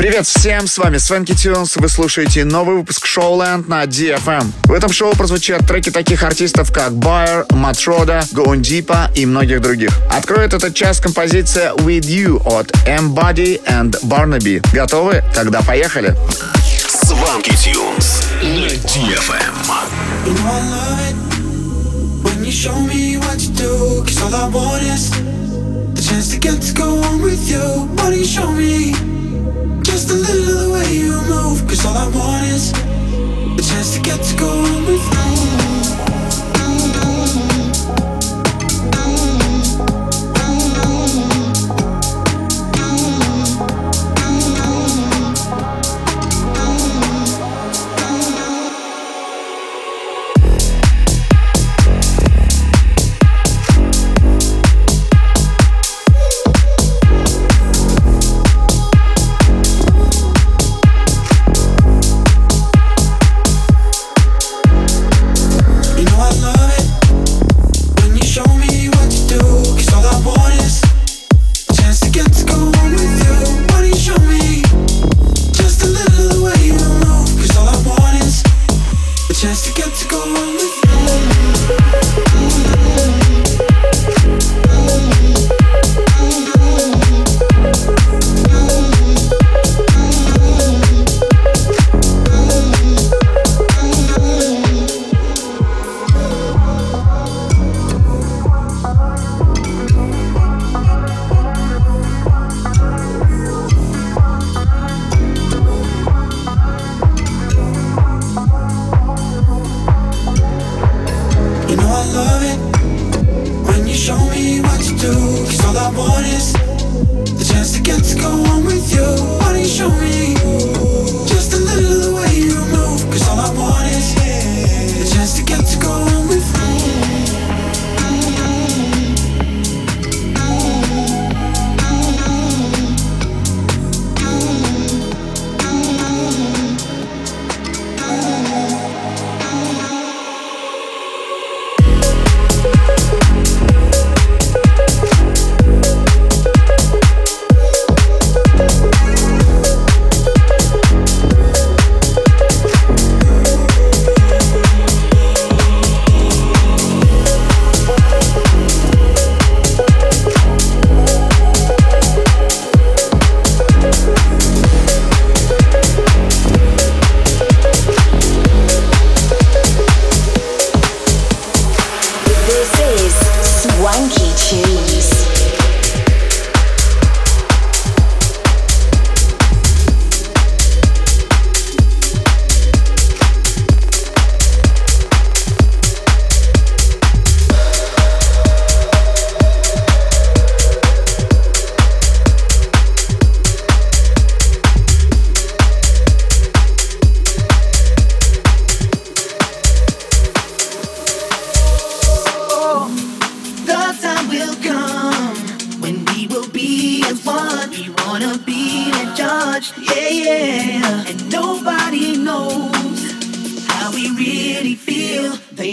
Привет всем, с вами Свенки Тюнс, вы слушаете новый выпуск Showland на DFM. В этом шоу прозвучат треки таких артистов, как Bayer, Матрода, Deeper и многих других. Откроет этот час композиция With You от M Body and Barnaby. Готовы? Тогда поехали. Сванки Тюнс на DFM. When you show me what to do, cause all I want is the chance to get to go on with you. What do you show me? Just a little the way you move Cause all I want is a chance to get to go on with you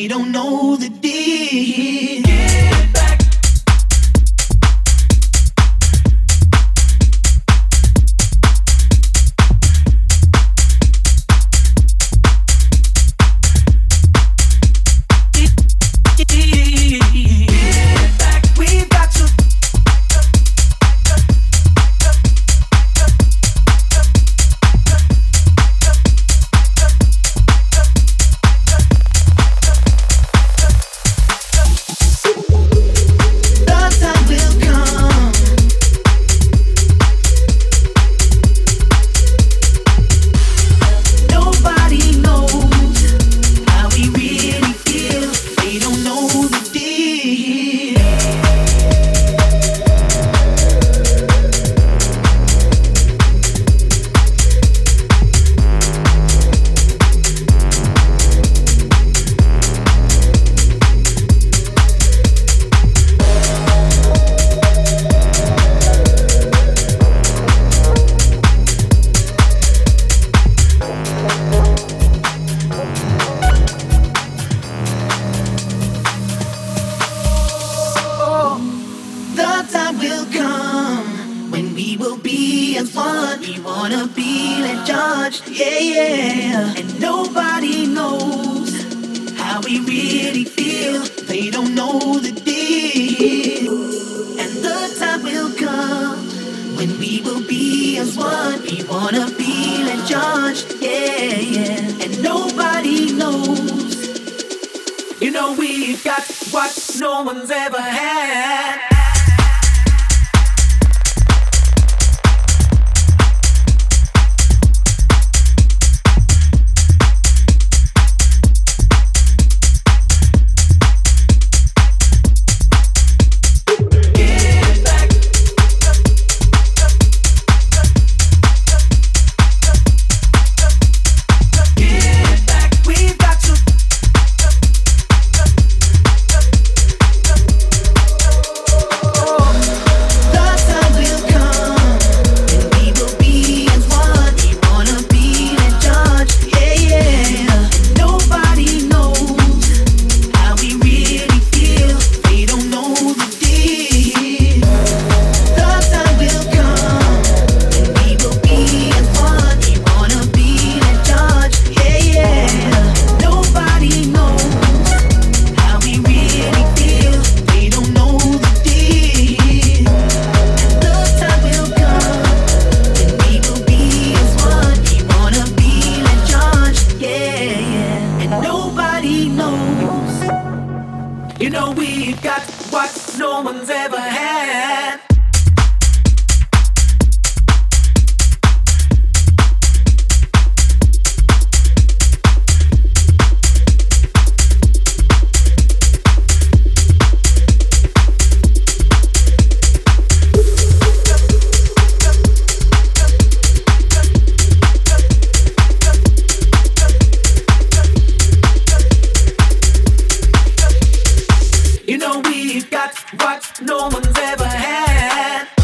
don't know that when we will be as one. We wanna be in charge, yeah, yeah. And nobody knows. You know, we've got what no one's ever had. what no one's ever had.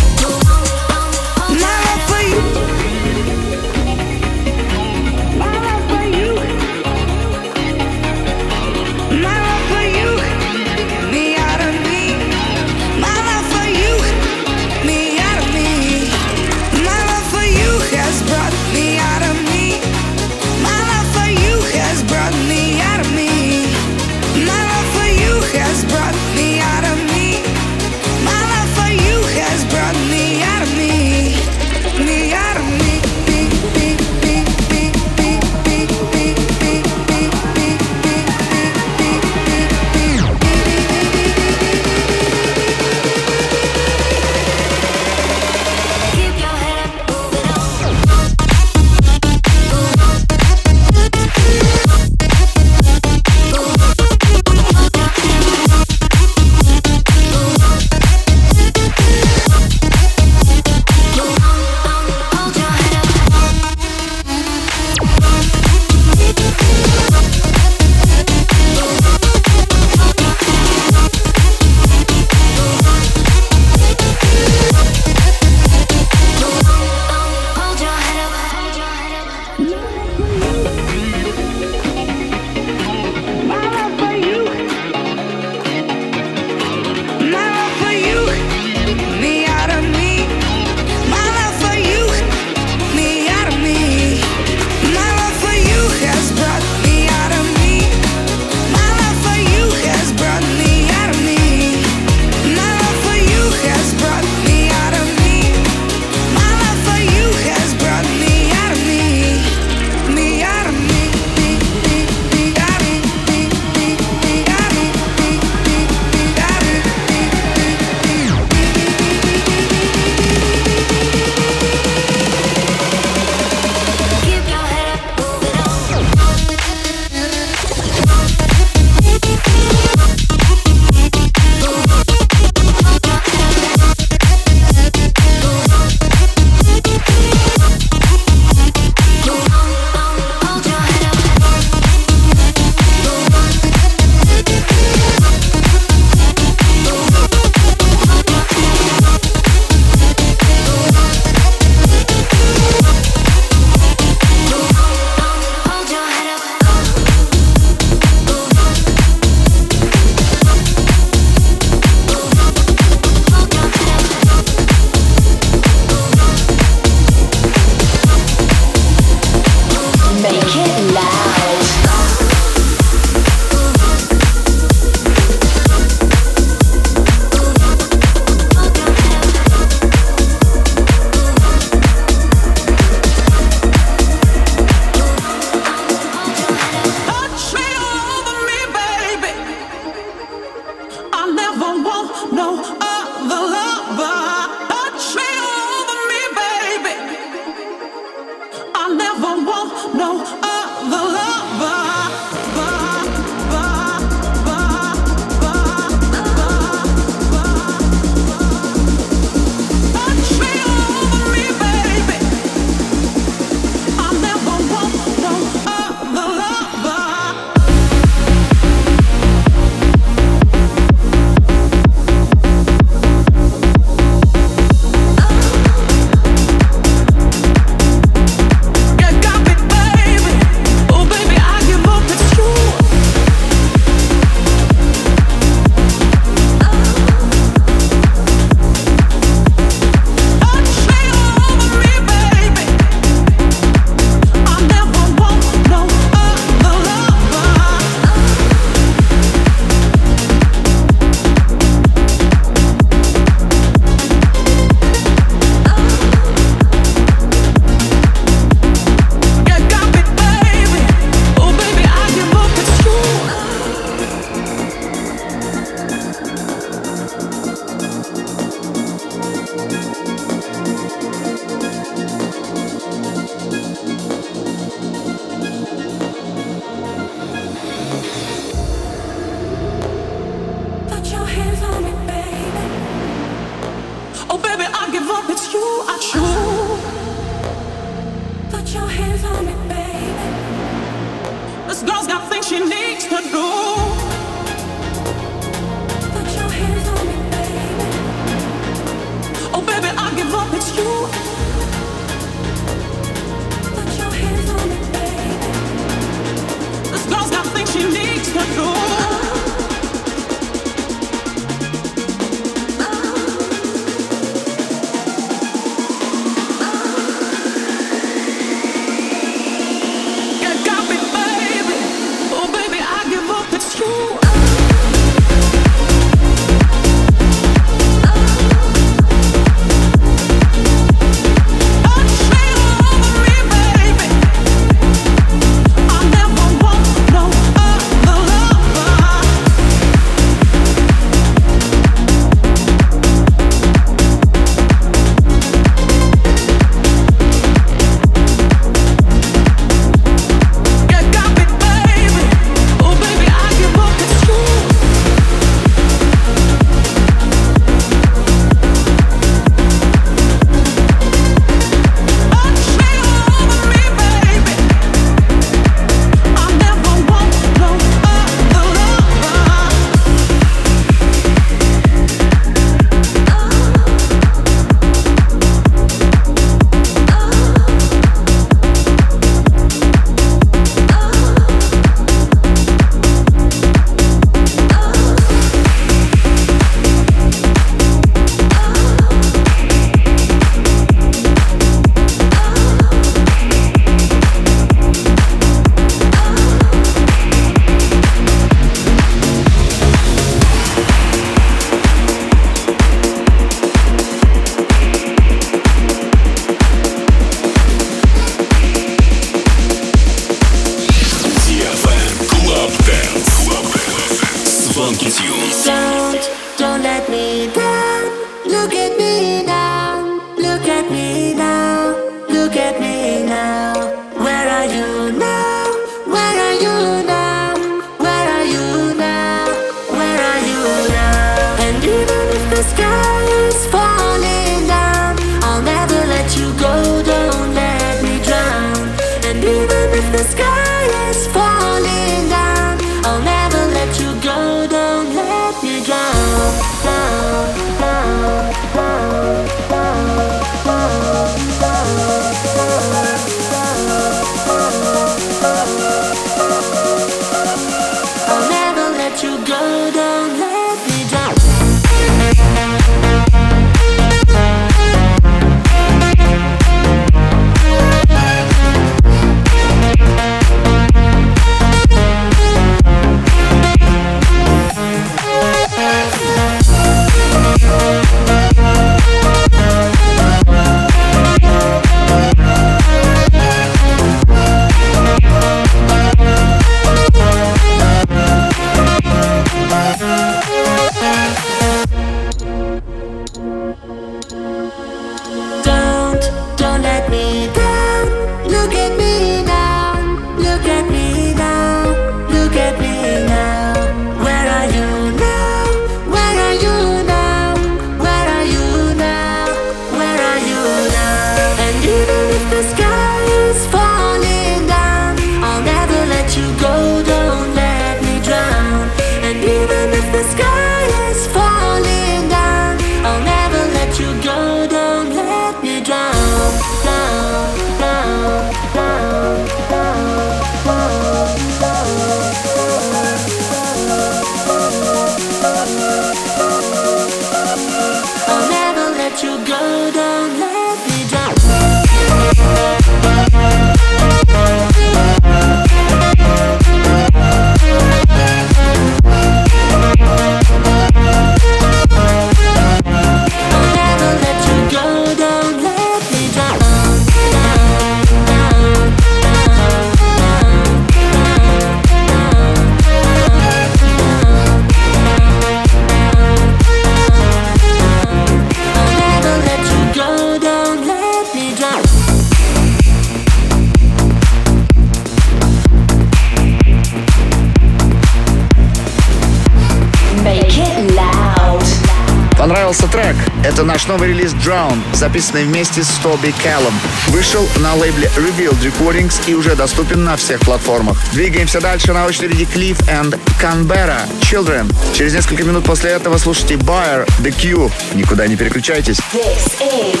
Это наш новый релиз Drown, записанный вместе с Тоби Кэллом. Вышел на лейбле Revealed Recordings и уже доступен на всех платформах. Двигаемся дальше на очереди Cliff and Canberra Children. Через несколько минут после этого слушайте Bayer The Q. Никуда не переключайтесь. This is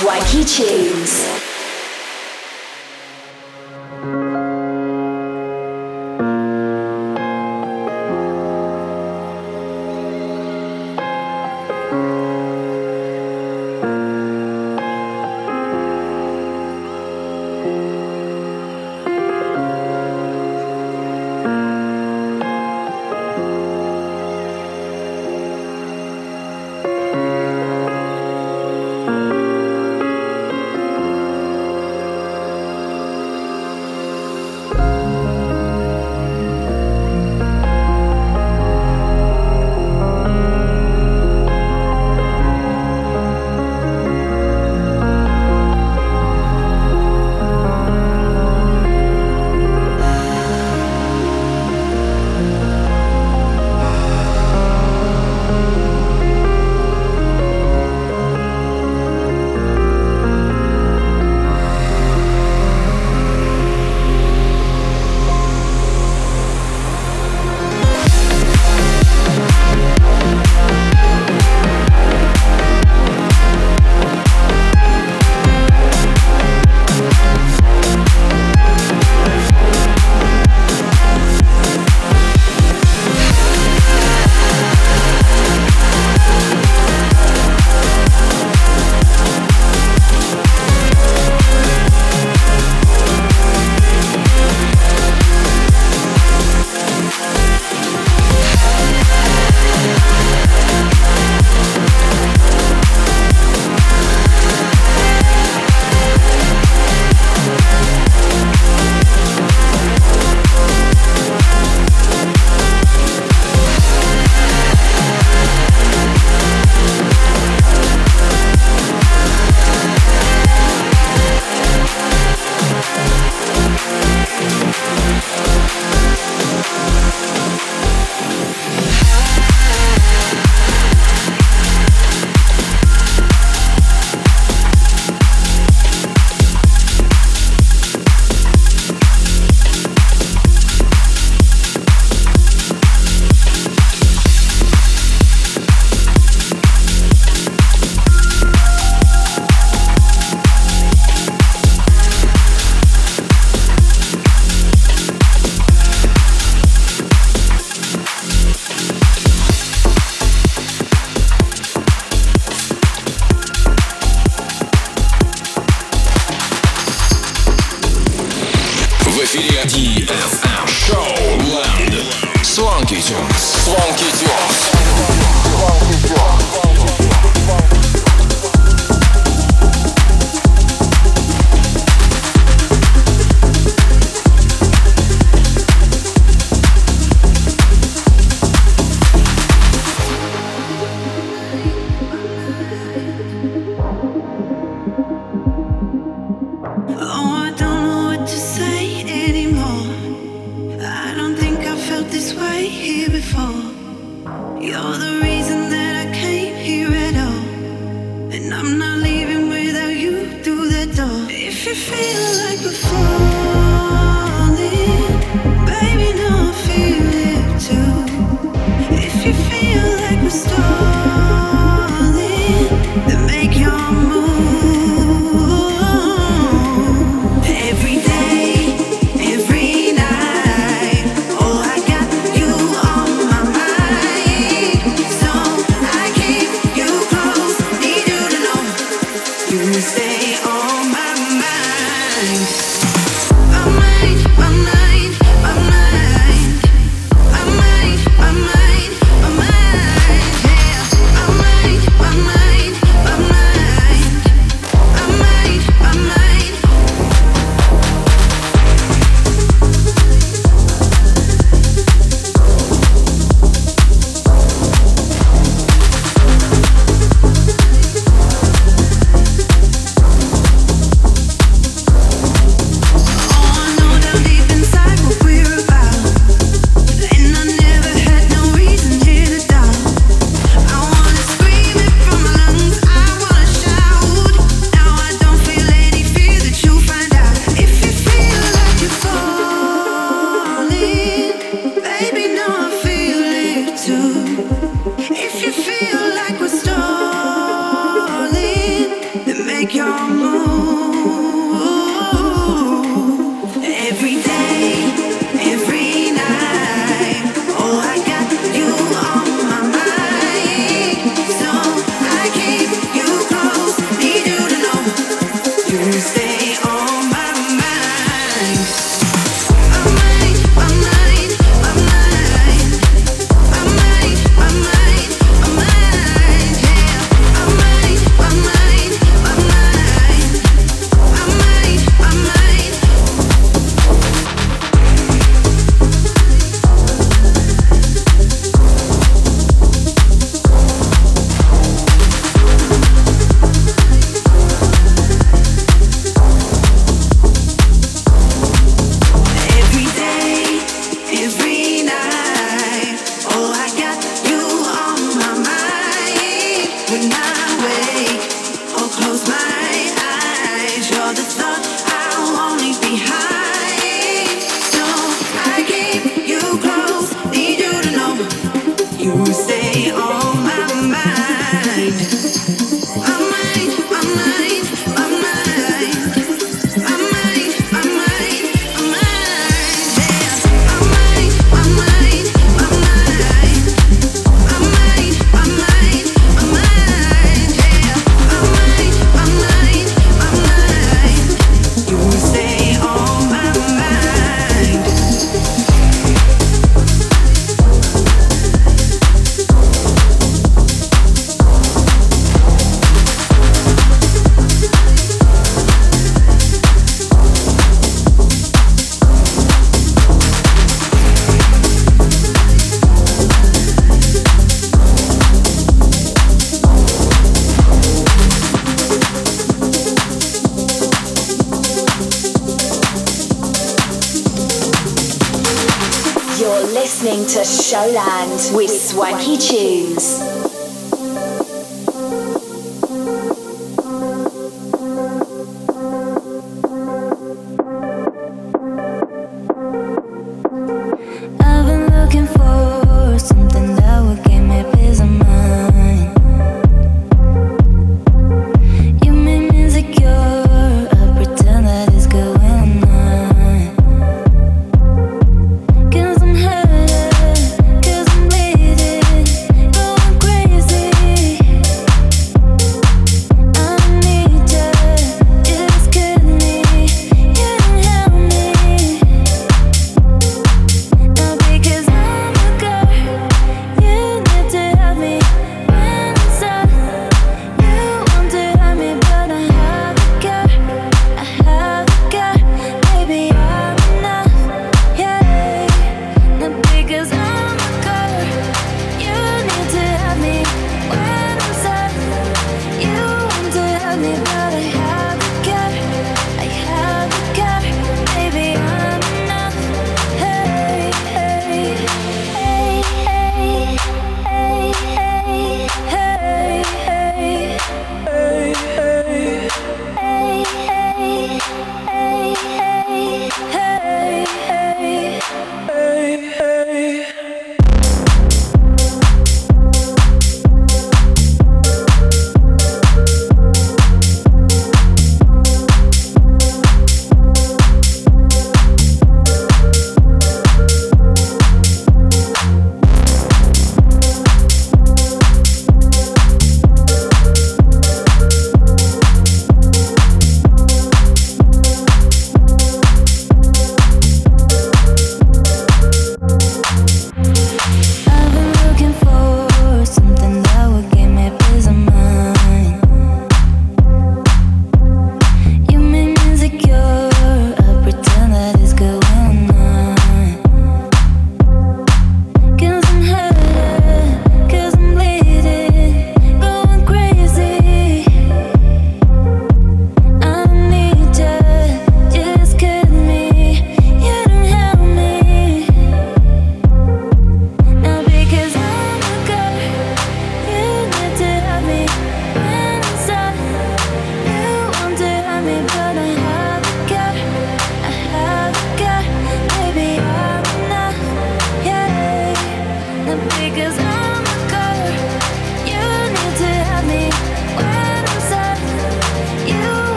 Swanky Tunes.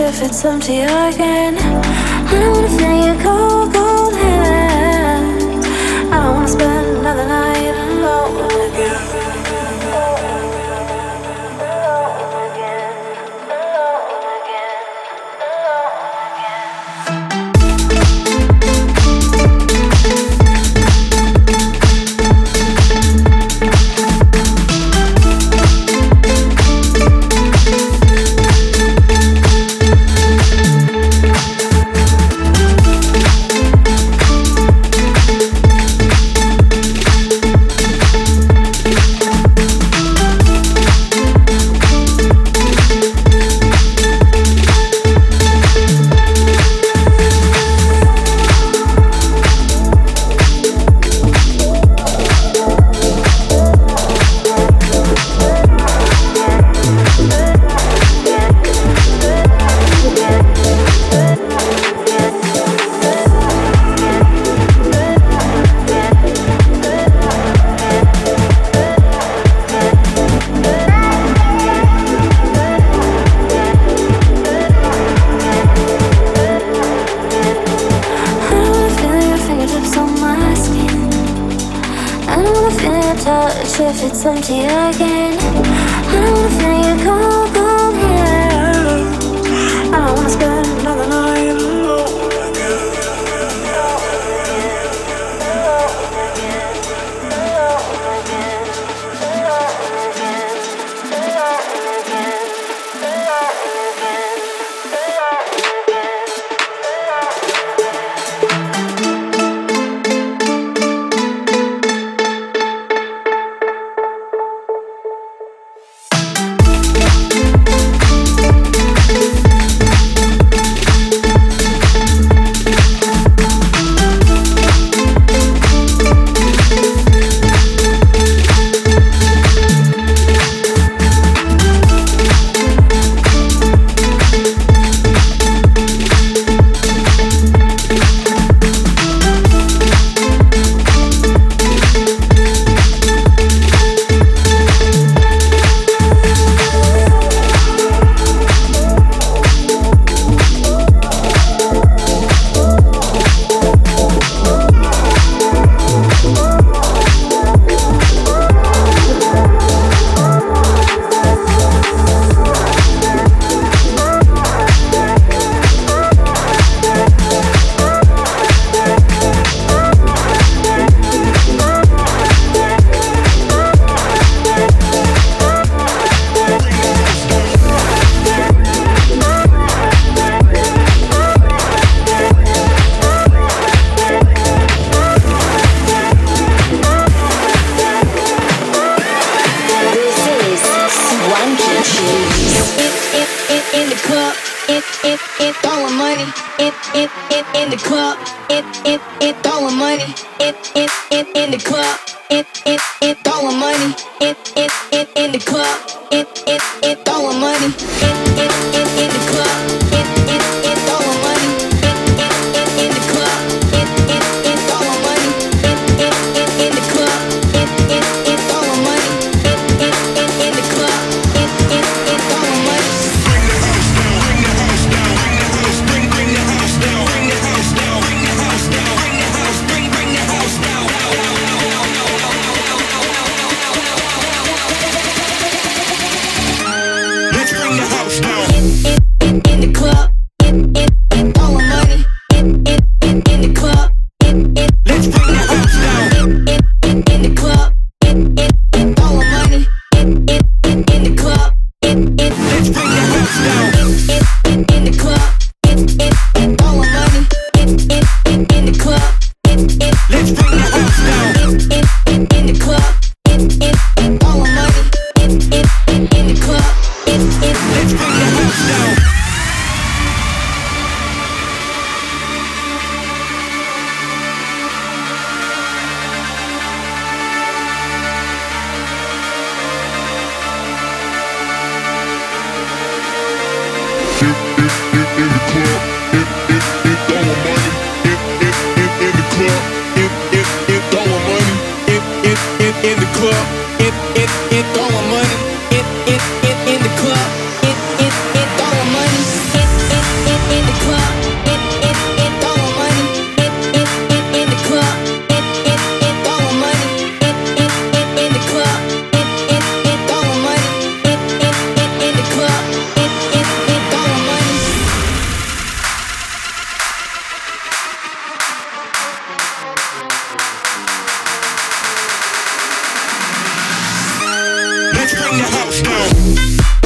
If it's empty again. Yeah. the house down.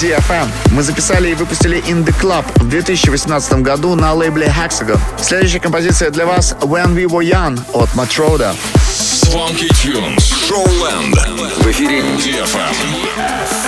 DFM. Мы записали и выпустили In The Club в 2018 году на лейбле Hexagon. Следующая композиция для вас When We Were Young от Matroda. Swanky Tunes, Showland. В эфире DFM.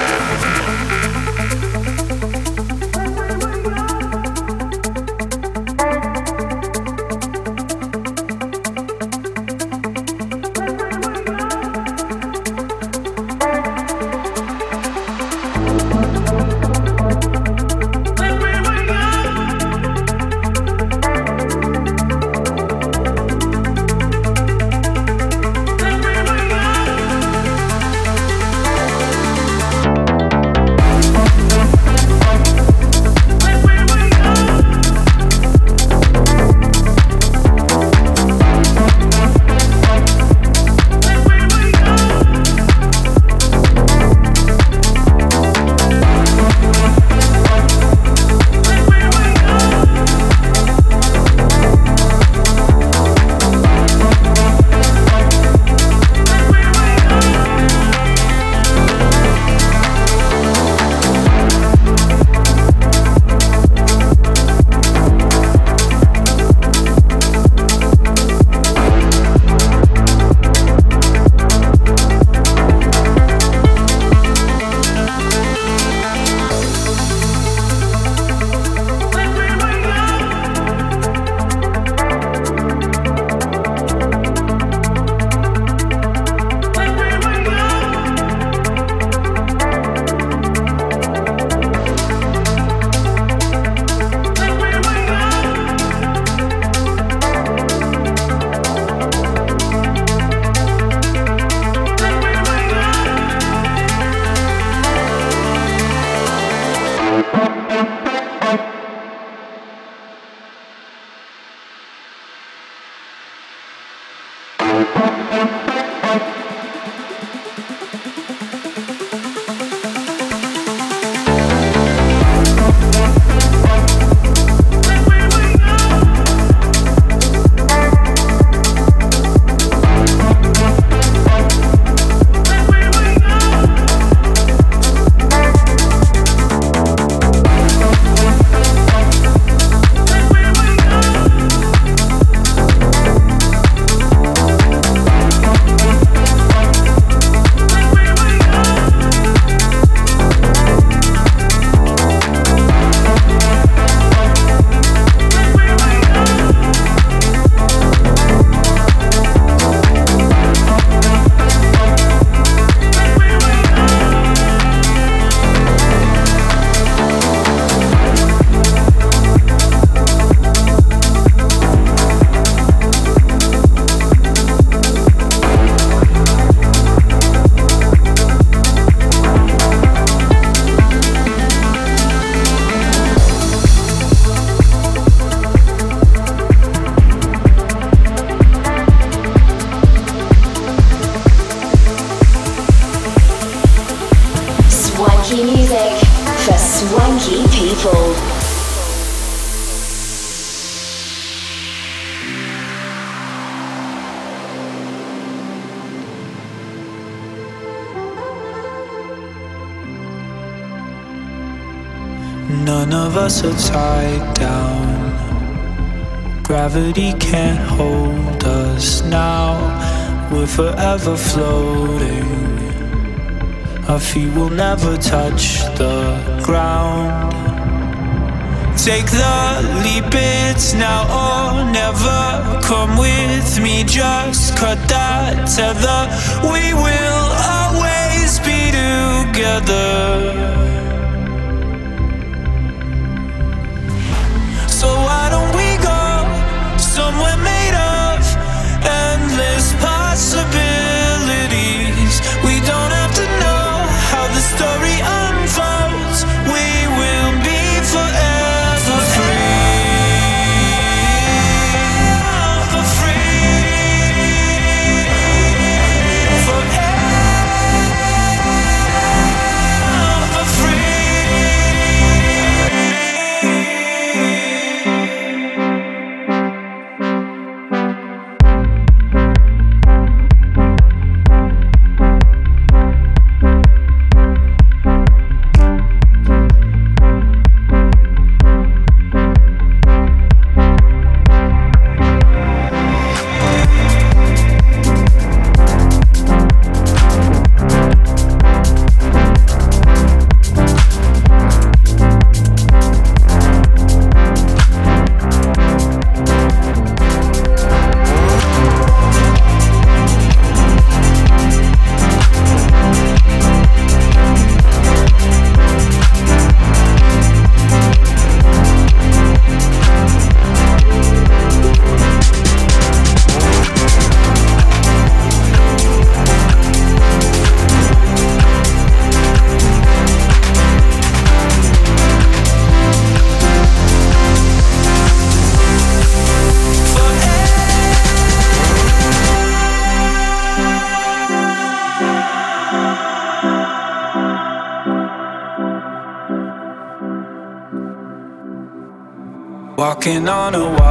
upside down. Gravity can't hold us now. We're forever floating. Our feet will never touch the ground. Take the leap, it's now or never. Come with me, just cut that tether. We will always be together. possibilities. We don't have to know how the story unfolds. walking on a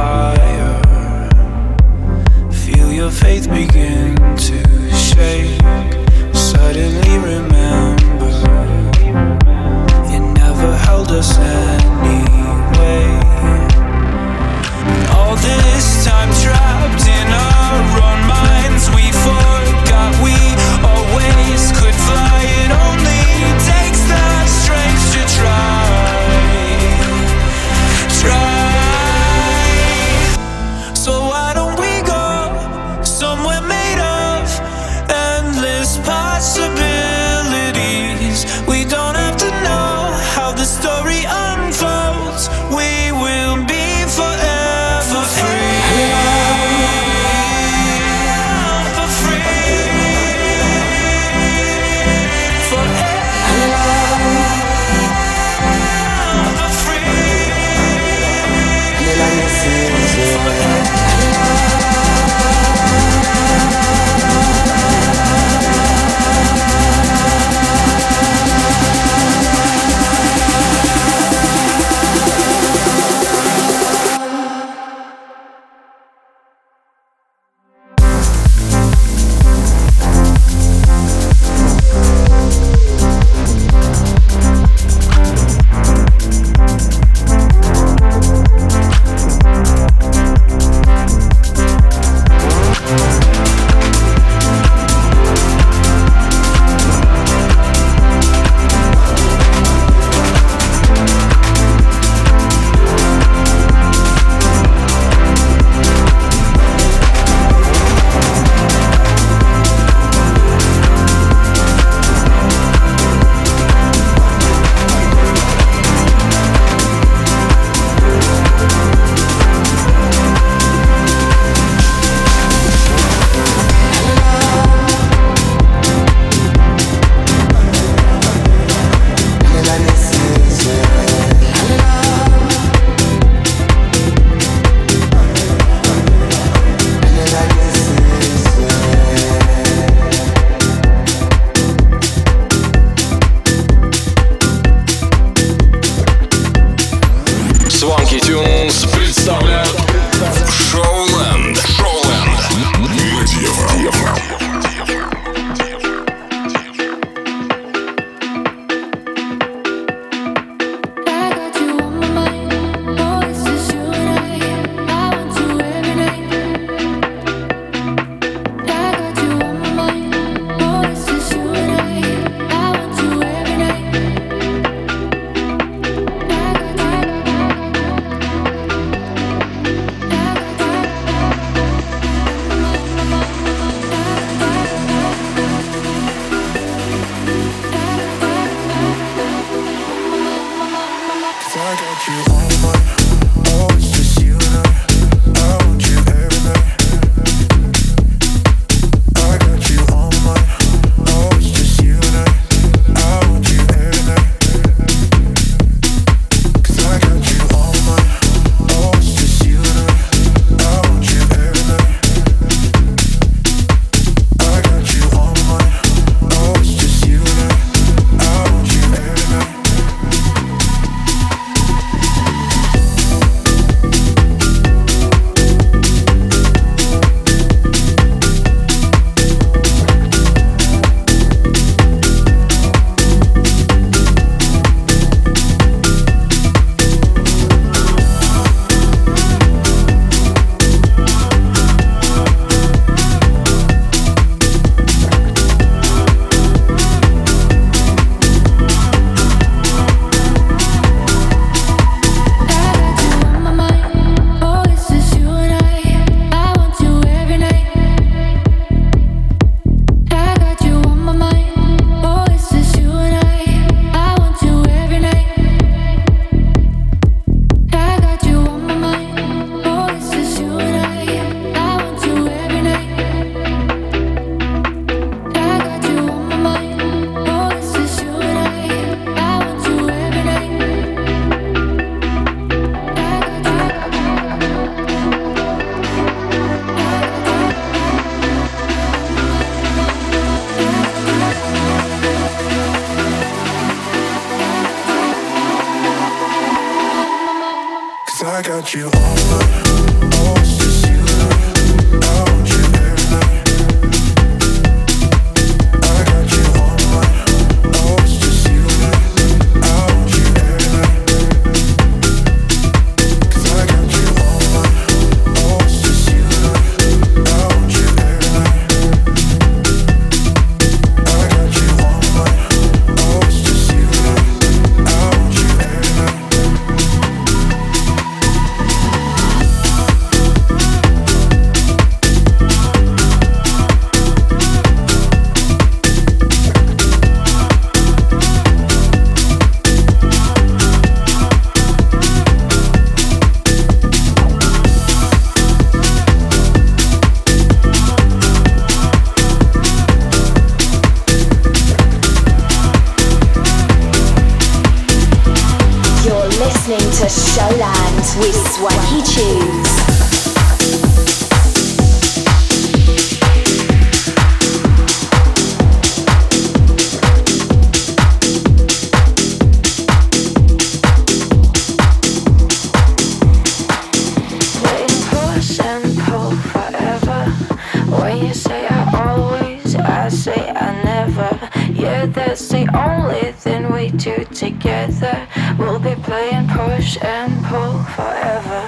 say only, then we do together. We'll be playing push and pull forever.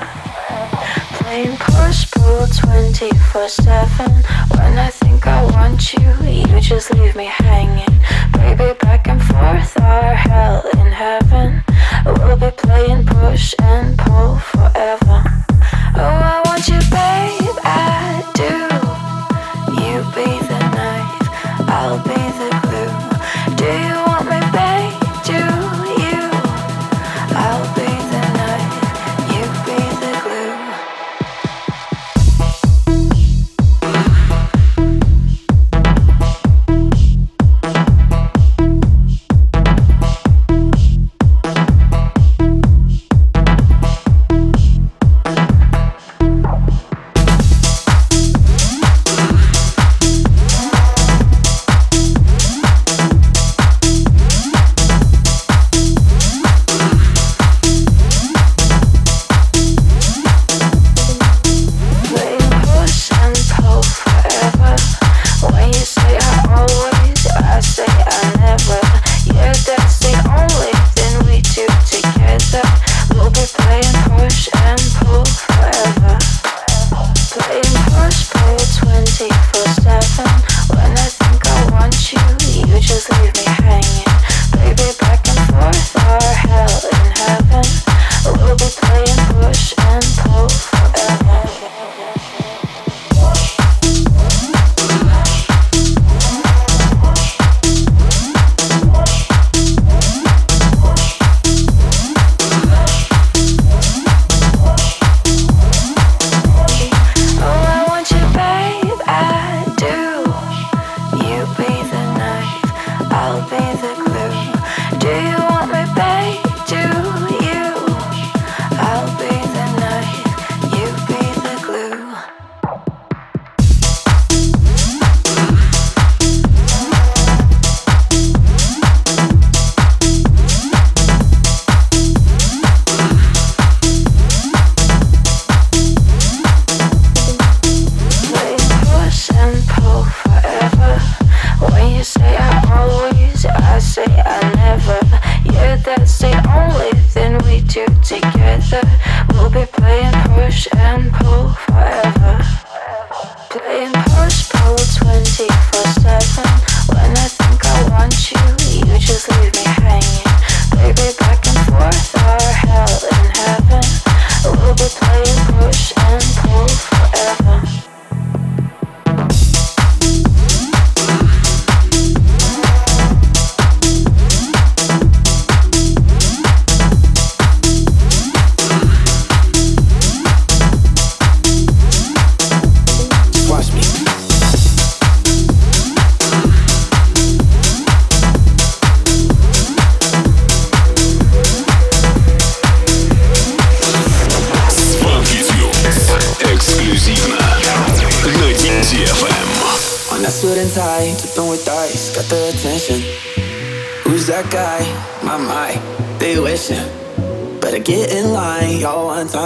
Playing push pull 24 7. When I think I want you, you just leave me hanging. Baby, back and forth, our hell in heaven. We'll be playing push and pull forever. Oh, I want you back.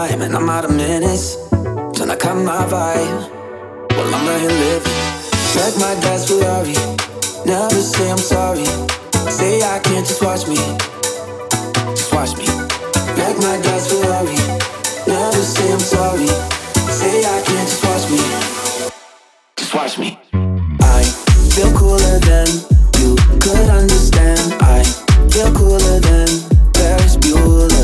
time and I'm out of minutes. Tryna I cut my vibe? Well, I'm out here living. Like my dad's Ferrari. Never say I'm sorry. Say I can't just watch me. Just watch me. Back my dad's Ferrari. Never say I'm sorry. Say I can't just watch me. Just watch me. I feel cooler than you could understand. I feel cooler than Ferris Bueller.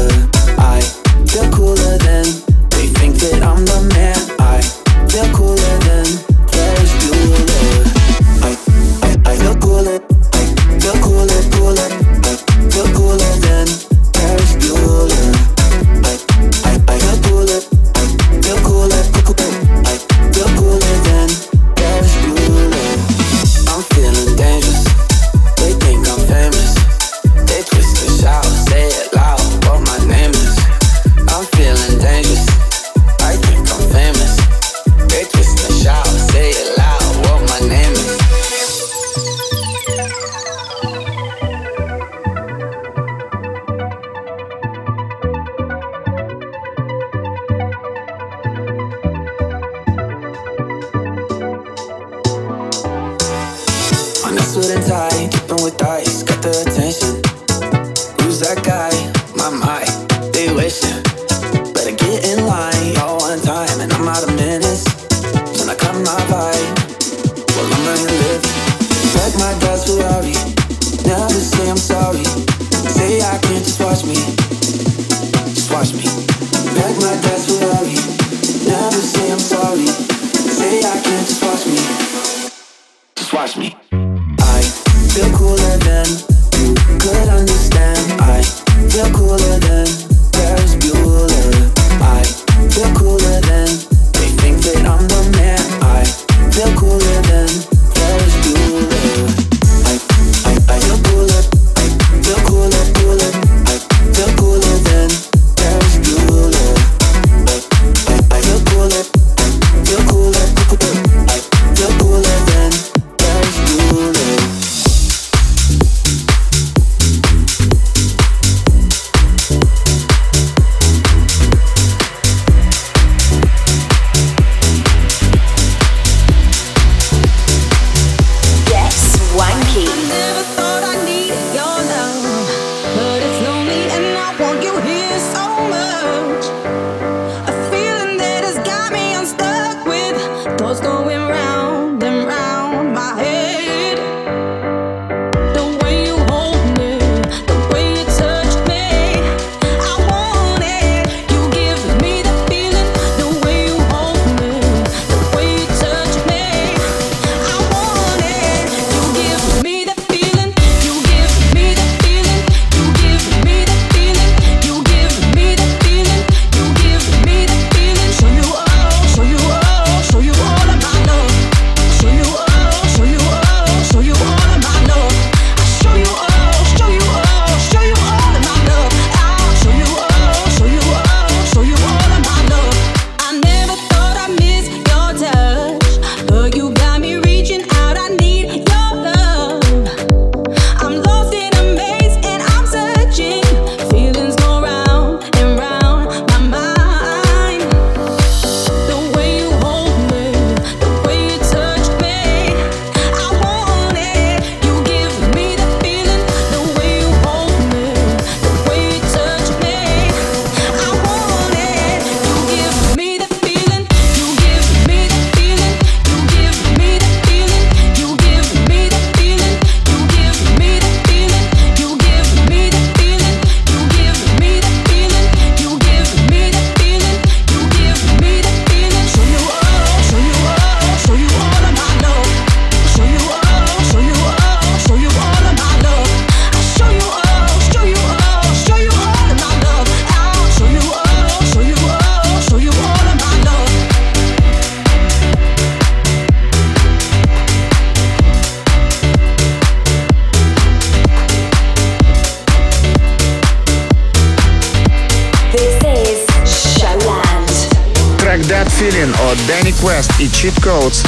Yok olana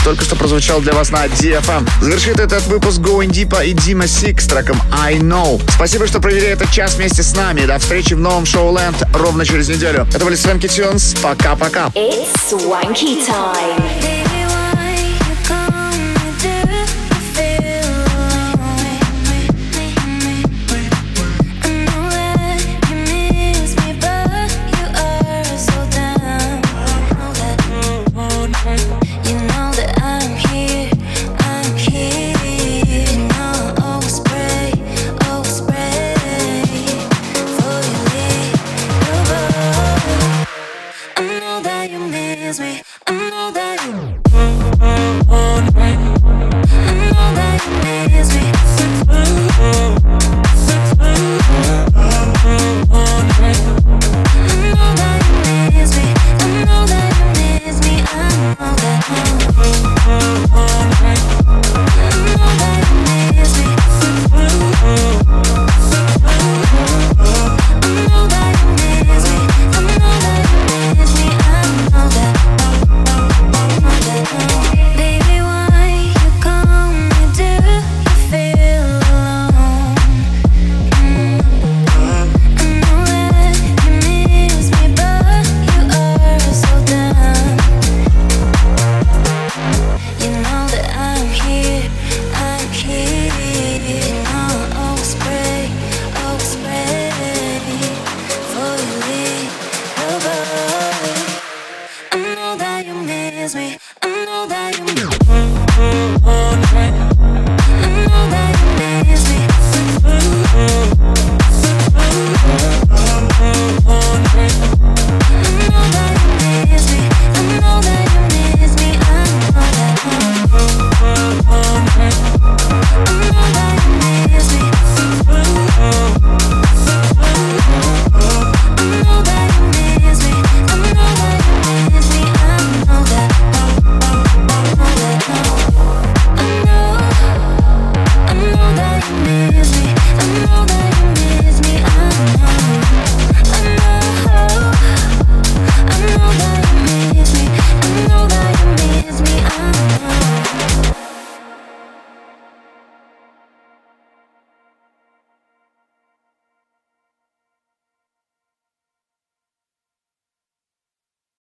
только что прозвучал для вас на DFM. Завершит этот выпуск Going Deep и Дима Сик с треком I Know. Спасибо, что провели этот час вместе с нами. До встречи в новом Шоуленд ровно через неделю. Это были Свенки Тюнс. Пока-пока. It's swanky time.